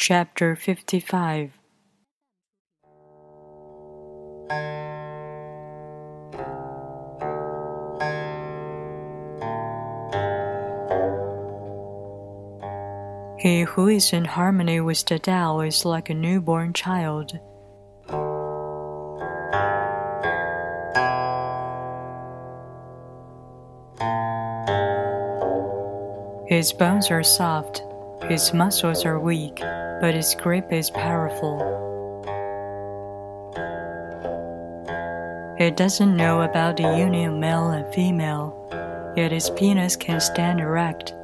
Chapter 55 He who is in harmony with the Tao is like a newborn child. His bones are soft, his muscles are weak, but his grip is powerful. He doesn't know about the union of male and female, yet his penis can stand erect.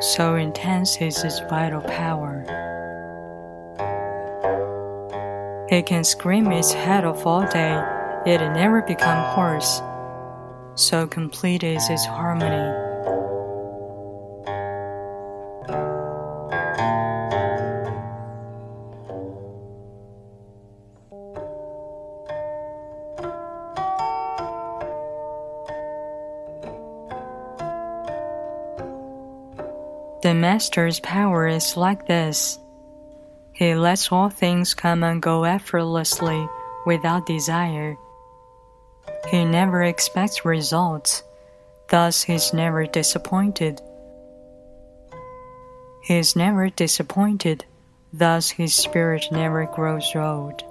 So intense is his vital power. He can scream his head off all day, yet it never become hoarse. So complete is his harmony. The Master's power is like this He lets all things come and go effortlessly without desire. He never expects results, thus, he's never disappointed. He is never disappointed, thus, his spirit never grows old.